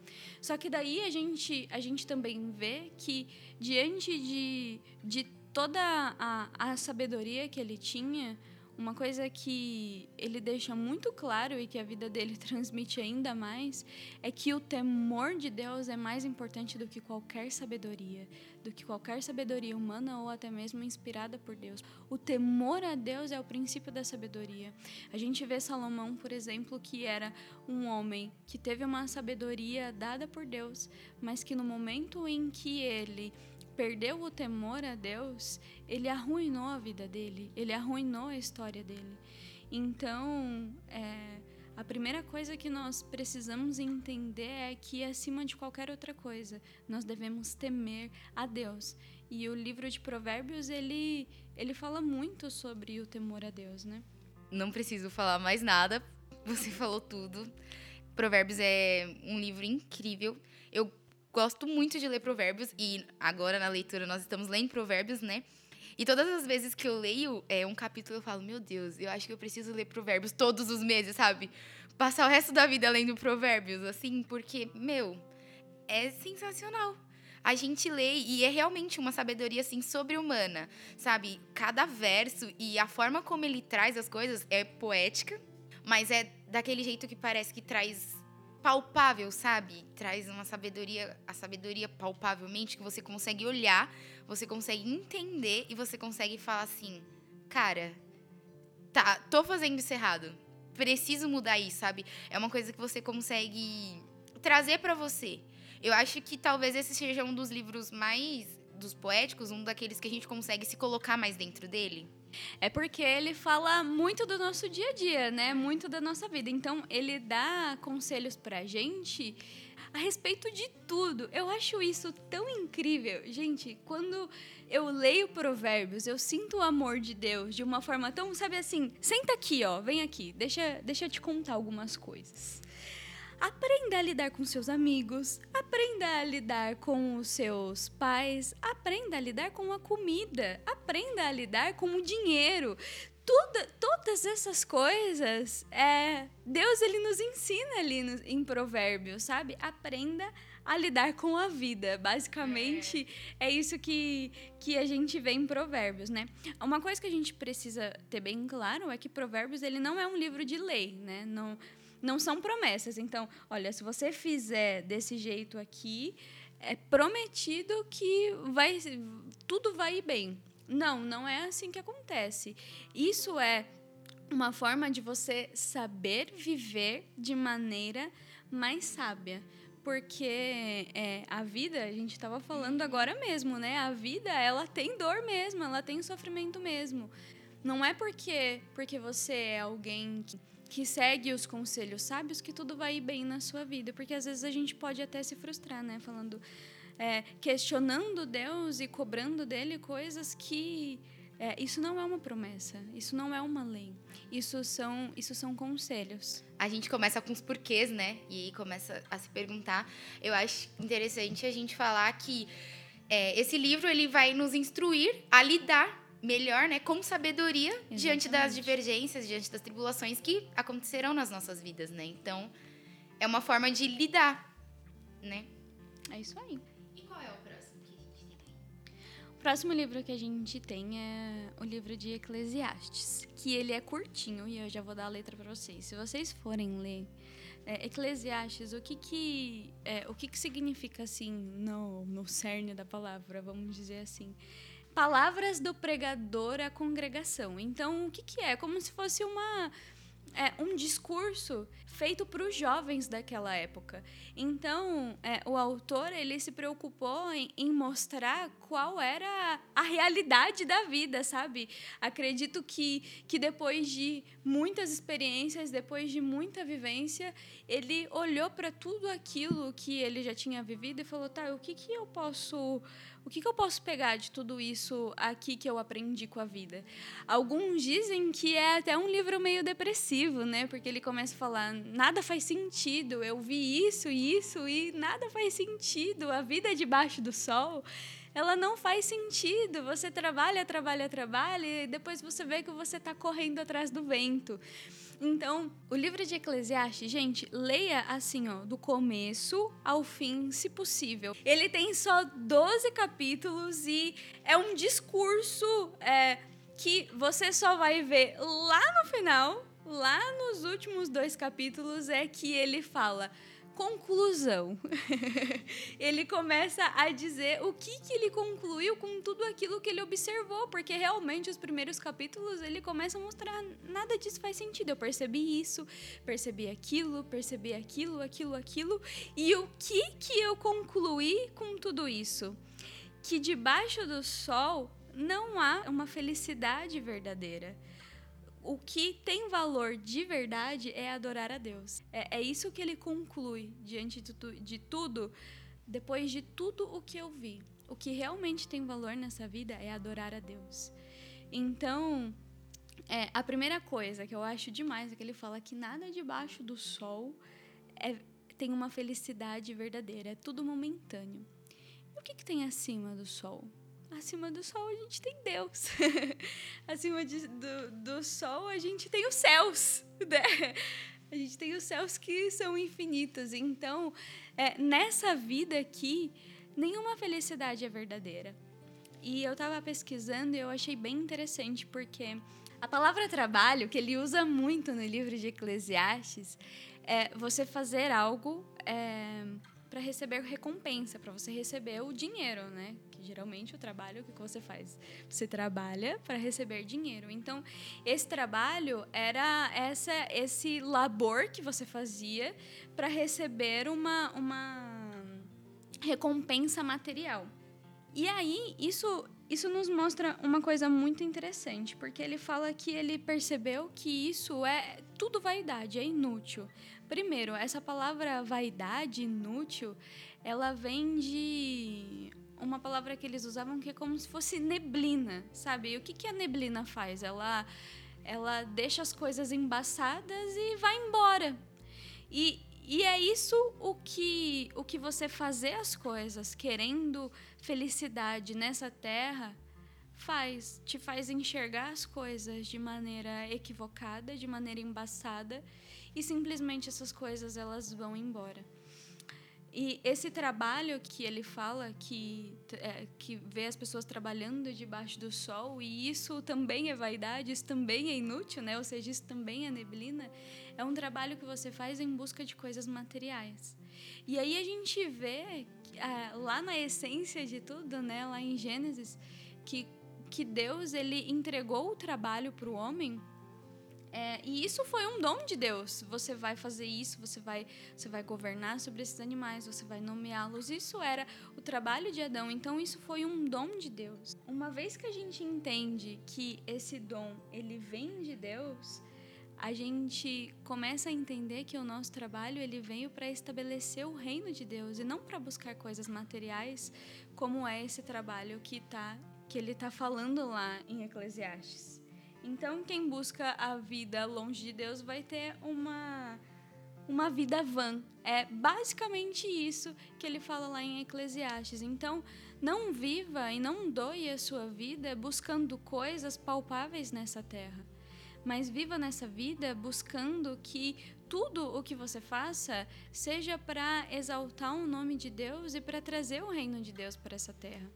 Só que daí a gente, a gente também vê que diante de, de toda a, a sabedoria que ele tinha, uma coisa que ele deixa muito claro e que a vida dele transmite ainda mais é que o temor de Deus é mais importante do que qualquer sabedoria, do que qualquer sabedoria humana ou até mesmo inspirada por Deus. O temor a Deus é o princípio da sabedoria. A gente vê Salomão, por exemplo, que era um homem que teve uma sabedoria dada por Deus, mas que no momento em que ele perdeu o temor a Deus, ele arruinou a vida dele, ele arruinou a história dele. Então, é, a primeira coisa que nós precisamos entender é que, acima de qualquer outra coisa, nós devemos temer a Deus. E o livro de Provérbios, ele, ele fala muito sobre o temor a Deus, né? Não preciso falar mais nada, você falou tudo. Provérbios é um livro incrível. Eu gosto muito de ler provérbios e agora na leitura nós estamos lendo provérbios, né? E todas as vezes que eu leio é, um capítulo, eu falo, meu Deus, eu acho que eu preciso ler provérbios todos os meses, sabe? Passar o resto da vida lendo provérbios, assim, porque, meu, é sensacional. A gente lê e é realmente uma sabedoria, assim, sobre-humana, sabe? Cada verso e a forma como ele traz as coisas é poética, mas é daquele jeito que parece que traz palpável, sabe? Traz uma sabedoria, a sabedoria palpavelmente que você consegue olhar, você consegue entender e você consegue falar assim, cara, tá, tô fazendo isso errado. Preciso mudar isso, sabe? É uma coisa que você consegue trazer para você. Eu acho que talvez esse seja um dos livros mais dos poéticos, um daqueles que a gente consegue se colocar mais dentro dele. É porque ele fala muito do nosso dia a dia, né? Muito da nossa vida. Então, ele dá conselhos pra gente a respeito de tudo. Eu acho isso tão incrível. Gente, quando eu leio provérbios, eu sinto o amor de Deus de uma forma tão, sabe assim, senta aqui, ó, vem aqui, deixa, deixa eu te contar algumas coisas. Aprenda a lidar com seus amigos, aprenda a lidar com os seus pais, aprenda a lidar com a comida, aprenda a lidar com o dinheiro. Toda, toda todas essas coisas, é, Deus ele nos ensina ali no, em Provérbios, sabe? Aprenda a lidar com a vida. Basicamente, é. é isso que, que a gente vê em Provérbios, né? Uma coisa que a gente precisa ter bem claro é que Provérbios ele não é um livro de lei, né? Não, não são promessas. Então, olha, se você fizer desse jeito aqui, é prometido que vai tudo vai ir bem. Não, não é assim que acontece. Isso é uma forma de você saber viver de maneira mais sábia porque é, a vida, a gente estava falando agora mesmo, né? A vida, ela tem dor mesmo, ela tem sofrimento mesmo. Não é porque, porque você é alguém que, que segue os conselhos sábios que tudo vai ir bem na sua vida. Porque às vezes a gente pode até se frustrar, né? Falando, é, questionando Deus e cobrando dele coisas que é, isso não é uma promessa, isso não é uma lei, isso são, isso são conselhos. A gente começa com os porquês, né? E começa a se perguntar. Eu acho interessante a gente falar que é, esse livro ele vai nos instruir a lidar melhor, né, com sabedoria Exatamente. diante das divergências, diante das tribulações que acontecerão nas nossas vidas, né? Então, é uma forma de lidar, né? É isso aí próximo livro que a gente tem é o livro de Eclesiastes, que ele é curtinho e eu já vou dar a letra para vocês. Se vocês forem ler é, Eclesiastes, o que que é, o que que significa assim no no cerne da palavra, vamos dizer assim? Palavras do pregador à congregação. Então, o que que é? Como se fosse uma é, um discurso feito para os jovens daquela época. Então, é, o autor ele se preocupou em, em, mostrar qual era a realidade da vida, sabe? Acredito que, que depois de muitas experiências, depois de muita vivência, ele olhou para tudo aquilo que ele já tinha vivido e falou: tá, o que, que eu posso o que, que, eu posso pegar de tudo isso aqui que eu aprendi com a vida? Alguns dizem que é até um livro meio depressivo, né? Porque ele começa a falar: nada faz sentido, eu vi isso e isso e nada faz sentido, a vida é debaixo do sol. Ela não faz sentido. Você trabalha, trabalha, trabalha e depois você vê que você está correndo atrás do vento. Então, o livro de Eclesiastes, gente, leia assim, ó, do começo ao fim, se possível. Ele tem só 12 capítulos e é um discurso é, que você só vai ver lá no final, lá nos últimos dois capítulos, é que ele fala conclusão. ele começa a dizer o que, que ele concluiu com tudo aquilo que ele observou, porque realmente os primeiros capítulos ele começa a mostrar nada disso faz sentido. Eu percebi isso, percebi aquilo, percebi aquilo, aquilo, aquilo, e o que que eu concluí com tudo isso? Que debaixo do sol não há uma felicidade verdadeira o que tem valor de verdade é adorar a Deus. É, é isso que ele conclui diante de, tu, de tudo, depois de tudo o que eu vi. O que realmente tem valor nessa vida é adorar a Deus. Então, é, a primeira coisa que eu acho demais é que ele fala que nada debaixo do sol é, tem uma felicidade verdadeira, é tudo momentâneo. E o que, que tem acima do sol? Acima do sol a gente tem Deus. acima de, do, do sol a gente tem os céus. Né? A gente tem os céus que são infinitos. Então, é, nessa vida aqui, nenhuma felicidade é verdadeira. E eu estava pesquisando e eu achei bem interessante, porque a palavra trabalho, que ele usa muito no livro de Eclesiastes, é você fazer algo é, para receber recompensa, para você receber o dinheiro, né? Geralmente o trabalho o que você faz? Você trabalha para receber dinheiro. Então esse trabalho era essa esse labor que você fazia para receber uma uma recompensa material. E aí isso isso nos mostra uma coisa muito interessante, porque ele fala que ele percebeu que isso é tudo vaidade, é inútil. Primeiro, essa palavra vaidade, inútil, ela vem de uma palavra que eles usavam que é como se fosse neblina, sabe? E o que, que a neblina faz? Ela, ela deixa as coisas embaçadas e vai embora. E, e é isso o que, o que você fazer as coisas querendo felicidade nessa terra faz, te faz enxergar as coisas de maneira equivocada, de maneira embaçada, e simplesmente essas coisas elas vão embora. E esse trabalho que ele fala, que, é, que vê as pessoas trabalhando debaixo do sol, e isso também é vaidade, isso também é inútil, né? ou seja, isso também é neblina, é um trabalho que você faz em busca de coisas materiais. E aí a gente vê, é, lá na essência de tudo, né? lá em Gênesis, que, que Deus ele entregou o trabalho para o homem é, e isso foi um dom de Deus. Você vai fazer isso, você vai, você vai governar sobre esses animais, você vai nomeá-los. Isso era o trabalho de Adão. Então isso foi um dom de Deus. Uma vez que a gente entende que esse dom ele vem de Deus, a gente começa a entender que o nosso trabalho ele veio para estabelecer o reino de Deus e não para buscar coisas materiais, como é esse trabalho que tá que ele está falando lá em Eclesiastes. Então, quem busca a vida longe de Deus vai ter uma uma vida vã. É basicamente isso que ele fala lá em Eclesiastes. Então, não viva e não doe a sua vida buscando coisas palpáveis nessa terra, mas viva nessa vida buscando que tudo o que você faça seja para exaltar o nome de Deus e para trazer o reino de Deus para essa terra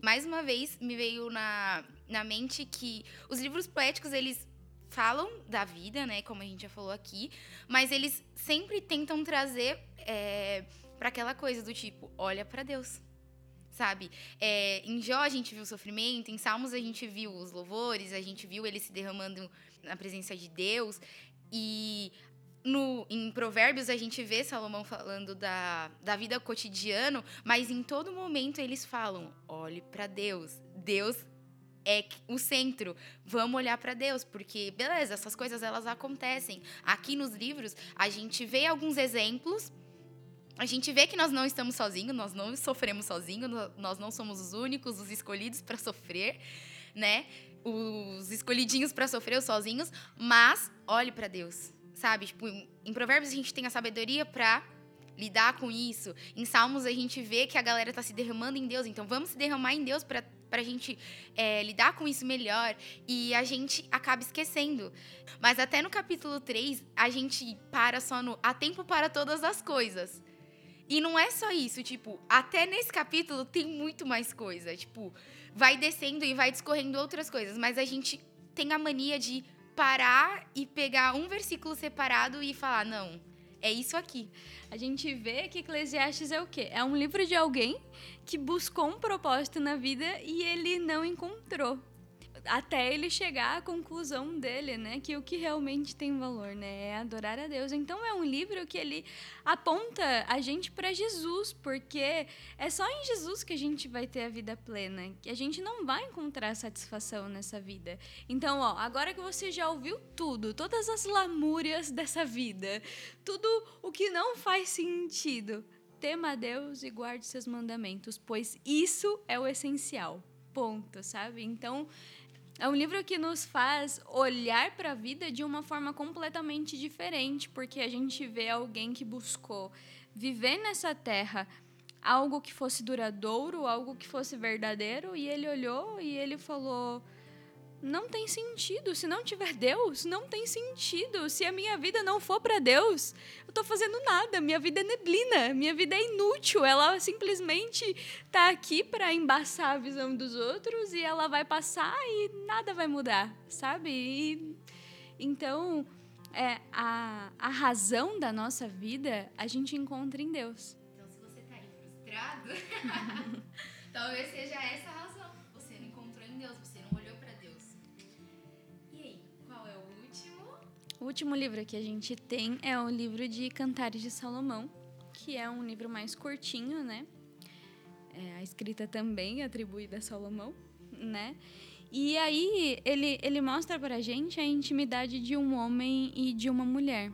mais uma vez me veio na, na mente que os livros poéticos, eles falam da vida, né, como a gente já falou aqui, mas eles sempre tentam trazer é, para aquela coisa do tipo, olha para Deus, sabe? É, em Jó a gente viu o sofrimento, em Salmos a gente viu os louvores, a gente viu ele se derramando na presença de Deus, e no, em Provérbios a gente vê Salomão falando da, da vida cotidiana, mas em todo momento eles falam: olhe para Deus. Deus é o centro. Vamos olhar para Deus, porque beleza, essas coisas elas acontecem. Aqui nos livros a gente vê alguns exemplos. A gente vê que nós não estamos sozinhos, nós não sofremos sozinhos, nós não somos os únicos, os escolhidos para sofrer, né? Os escolhidinhos para sofrer os sozinhos, mas olhe para Deus sabe? Tipo, em Provérbios a gente tem a sabedoria para lidar com isso. Em Salmos a gente vê que a galera tá se derramando em Deus, então vamos se derramar em Deus para para a gente é, lidar com isso melhor e a gente acaba esquecendo. Mas até no capítulo 3, a gente para só no há tempo para todas as coisas. E não é só isso, tipo, até nesse capítulo tem muito mais coisa. Tipo, vai descendo e vai discorrendo outras coisas, mas a gente tem a mania de parar e pegar um versículo separado e falar, não, é isso aqui. A gente vê que Eclesiastes é o quê? É um livro de alguém que buscou um propósito na vida e ele não encontrou até ele chegar à conclusão dele, né, que o que realmente tem valor, né, é adorar a Deus. Então é um livro que ele aponta a gente para Jesus, porque é só em Jesus que a gente vai ter a vida plena, que a gente não vai encontrar satisfação nessa vida. Então, ó, agora que você já ouviu tudo, todas as lamúrias dessa vida, tudo o que não faz sentido, tema a Deus e guarde seus mandamentos, pois isso é o essencial. Ponto, sabe? Então, é um livro que nos faz olhar para a vida de uma forma completamente diferente, porque a gente vê alguém que buscou viver nessa terra algo que fosse duradouro, algo que fosse verdadeiro, e ele olhou e ele falou: não tem sentido. Se não tiver Deus, não tem sentido. Se a minha vida não for para Deus, eu estou fazendo nada. Minha vida é neblina, minha vida é inútil. Ela simplesmente está aqui para embaçar a visão dos outros e ela vai passar e nada vai mudar, sabe? E, então, é, a, a razão da nossa vida a gente encontra em Deus. Então, se você está aí frustrado, talvez seja essa a razão. O último livro que a gente tem é o livro de Cantares de Salomão, que é um livro mais curtinho, né? É, a escrita também atribuída a Salomão, né? E aí ele, ele mostra pra gente a intimidade de um homem e de uma mulher.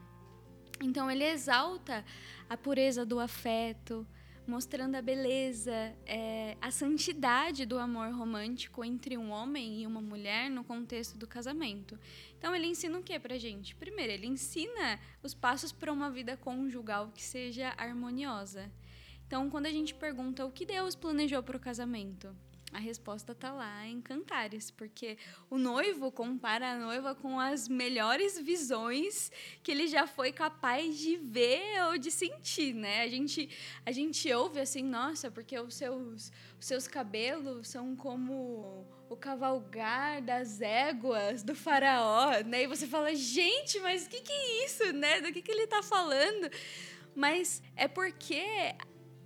Então ele exalta a pureza do afeto, mostrando a beleza, é, a santidade do amor romântico entre um homem e uma mulher no contexto do casamento. Então, ele ensina o que pra gente? Primeiro, ele ensina os passos para uma vida conjugal que seja harmoniosa. Então, quando a gente pergunta o que Deus planejou para o casamento, A resposta está lá em Cantares, porque o noivo compara a noiva com as melhores visões que ele já foi capaz de ver ou de sentir, né? A gente, a gente ouve assim, nossa, porque os seus, os seus cabelos são como o cavalgar das éguas do faraó, né? E você fala, gente, mas o que, que é isso, né? Do que, que ele está falando? Mas é porque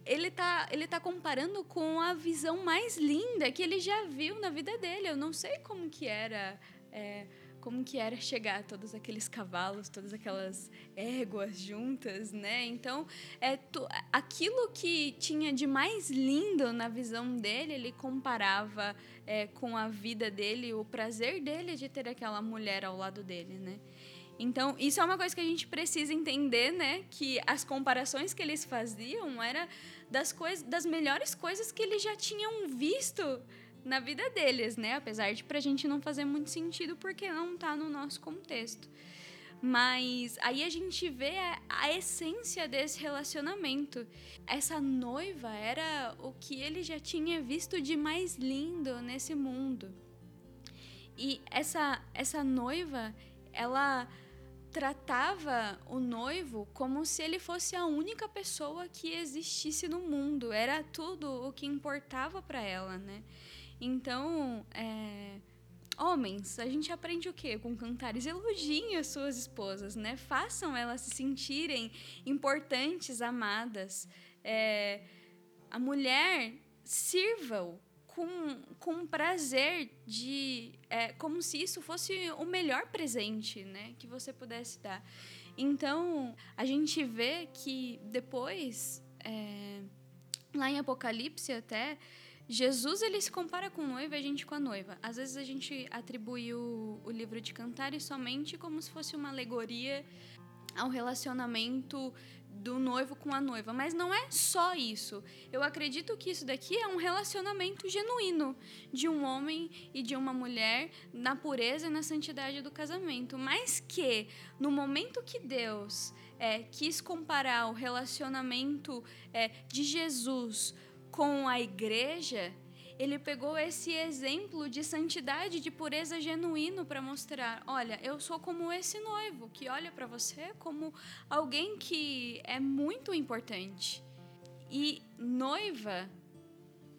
ele tá, ele tá comparando com a visão mais linda que ele já viu na vida dele. Eu não sei como que era. É, como que era chegar todos aqueles cavalos, todas aquelas éguas juntas, né? Então, é tu, aquilo que tinha de mais lindo na visão dele, ele comparava é, com a vida dele, o prazer dele de ter aquela mulher ao lado dele, né? Então, isso é uma coisa que a gente precisa entender, né? Que as comparações que eles faziam era das coisas, das melhores coisas que eles já tinham visto na vida deles, né? Apesar de pra gente não fazer muito sentido porque não tá no nosso contexto. Mas aí a gente vê a, a, essência desse relacionamento. Essa noiva era o que ele já tinha visto de mais lindo nesse mundo. E essa essa noiva, ela tratava o noivo como se ele fosse a única pessoa que existisse no mundo. Era tudo o que importava para ela, né? Então, é... homens, a gente aprende o quê? Com cantares. Elogiem as suas esposas, né? Façam elas se sentirem importantes, amadas. É... A mulher sirva-o com, com prazer de é, como se isso fosse o melhor presente né que você pudesse dar então a gente vê que depois é, lá em Apocalipse até Jesus ele se compara com o noivo e a gente com a noiva. Às vezes a gente atribui o, o livro de Cantares somente como se fosse uma alegoria ao relacionamento do noivo com a noiva. Mas não é só isso. Eu acredito que isso daqui é um relacionamento genuíno de um homem e de uma mulher na pureza e na santidade do casamento. Mas que, no momento que Deus é, quis comparar o relacionamento é, de Jesus com a igreja, ele pegou esse exemplo de santidade, de pureza genuíno para mostrar, olha, eu sou como esse noivo que olha para você como alguém que é muito importante. E noiva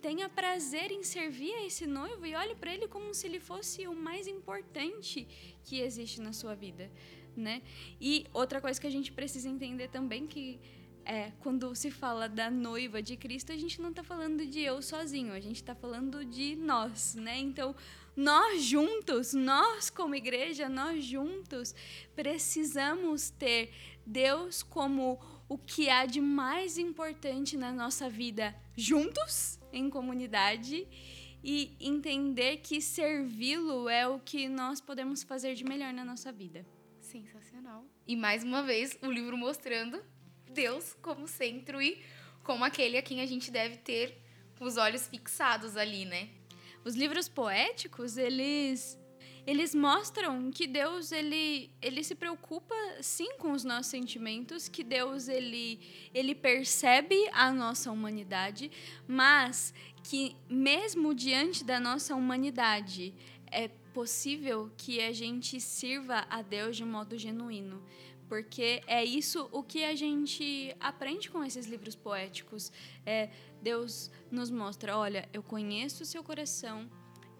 tenha prazer em servir a esse noivo e olhe para ele como se ele fosse o mais importante que existe na sua vida, né? E outra coisa que a gente precisa entender também que é, quando se fala da noiva de Cristo, a gente não está falando de eu sozinho, a gente está falando de nós, né? Então, nós juntos, nós como igreja, nós juntos, precisamos ter Deus como o que há de mais importante na nossa vida, juntos, em comunidade, e entender que servi-lo é o que nós podemos fazer de melhor na nossa vida. Sensacional. E mais uma vez, o livro mostrando Deus como centro e como aquele a quem a gente deve ter os olhos fixados ali, né? Os livros poéticos, eles eles mostram que Deus ele, ele se preocupa sim com os nossos sentimentos, que Deus ele, ele percebe a nossa humanidade, mas que mesmo diante da nossa humanidade é possível que a gente sirva a Deus de modo genuíno porque é isso o que a gente aprende com esses livros poéticos. É, Deus nos mostra, olha, eu conheço o seu coração,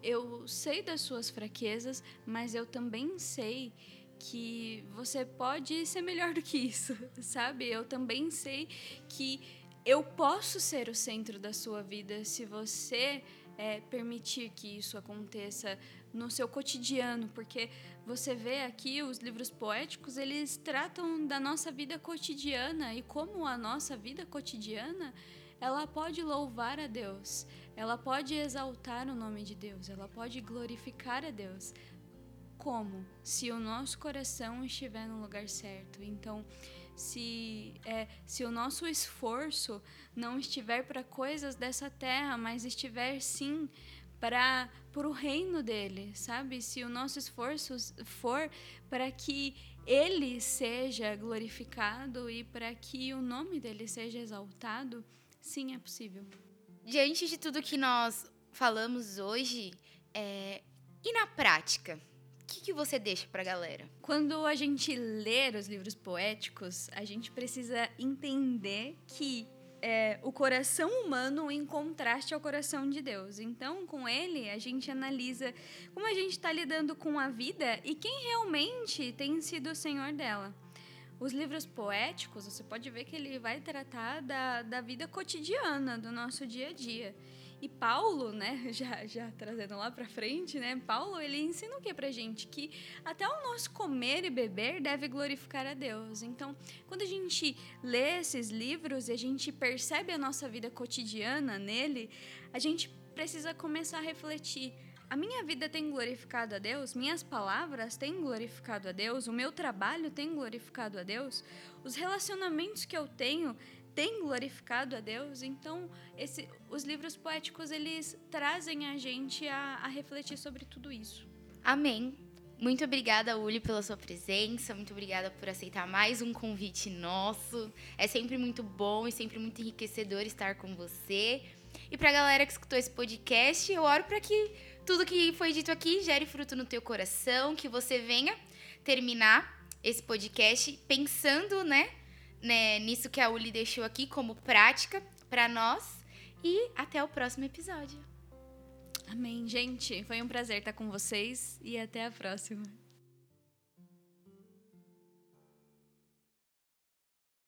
eu sei das suas fraquezas, mas eu também sei que você pode ser melhor do que isso, sabe? Eu também sei que eu posso ser o centro da sua vida se você é, permitir que isso aconteça no seu cotidiano, porque você vê aqui os livros poéticos, eles tratam da nossa vida cotidiana e como a nossa vida cotidiana ela pode louvar a Deus, ela pode exaltar o nome de Deus, ela pode glorificar a Deus. Como? Se o nosso coração estiver no lugar certo. Então, se, é, se o nosso esforço não estiver para coisas dessa terra, mas estiver sim para para o reino dele, sabe? Se o nosso esforço for para que ele seja glorificado e para que o nome dele seja exaltado, sim, é possível. Diante de tudo que nós falamos hoje, é... e na prática? O que, que você deixa pra galera? Quando a gente lê os livros poéticos, a gente precisa entender que é, o coração humano em contraste ao coração de Deus. Então, com ele, a gente analisa como a gente está lidando com a vida e quem realmente tem sido o Senhor dela. Os livros poéticos, você pode ver que ele vai tratar da, da vida cotidiana, do nosso dia a dia. E Paulo, né, já, já trazendo lá para frente, né, Paulo, ele ensina o que pra gente? Que até o nosso comer e beber deve glorificar a Deus. Então, quando a gente lê esses livros e a gente percebe a nossa vida cotidiana nele, a gente precisa começar a refletir. A minha vida tem glorificado a Deus? Minhas palavras têm glorificado a Deus? O meu trabalho tem glorificado a Deus? Os relacionamentos que eu tenho tem glorificado a Deus. Então, esse, os livros poéticos eles trazem a gente a, a refletir sobre tudo isso. Amém. Muito obrigada, Uli, pela sua presença. Muito obrigada por aceitar mais um convite nosso. É sempre muito bom e sempre muito enriquecedor estar com você. E para a galera que escutou esse podcast, eu oro para que tudo que foi dito aqui gere fruto no teu coração, que você venha terminar esse podcast pensando, né, né, nisso que a Uli deixou aqui como prática para nós. E até o próximo episódio. Amém, gente. Foi um prazer estar com vocês e até a próxima.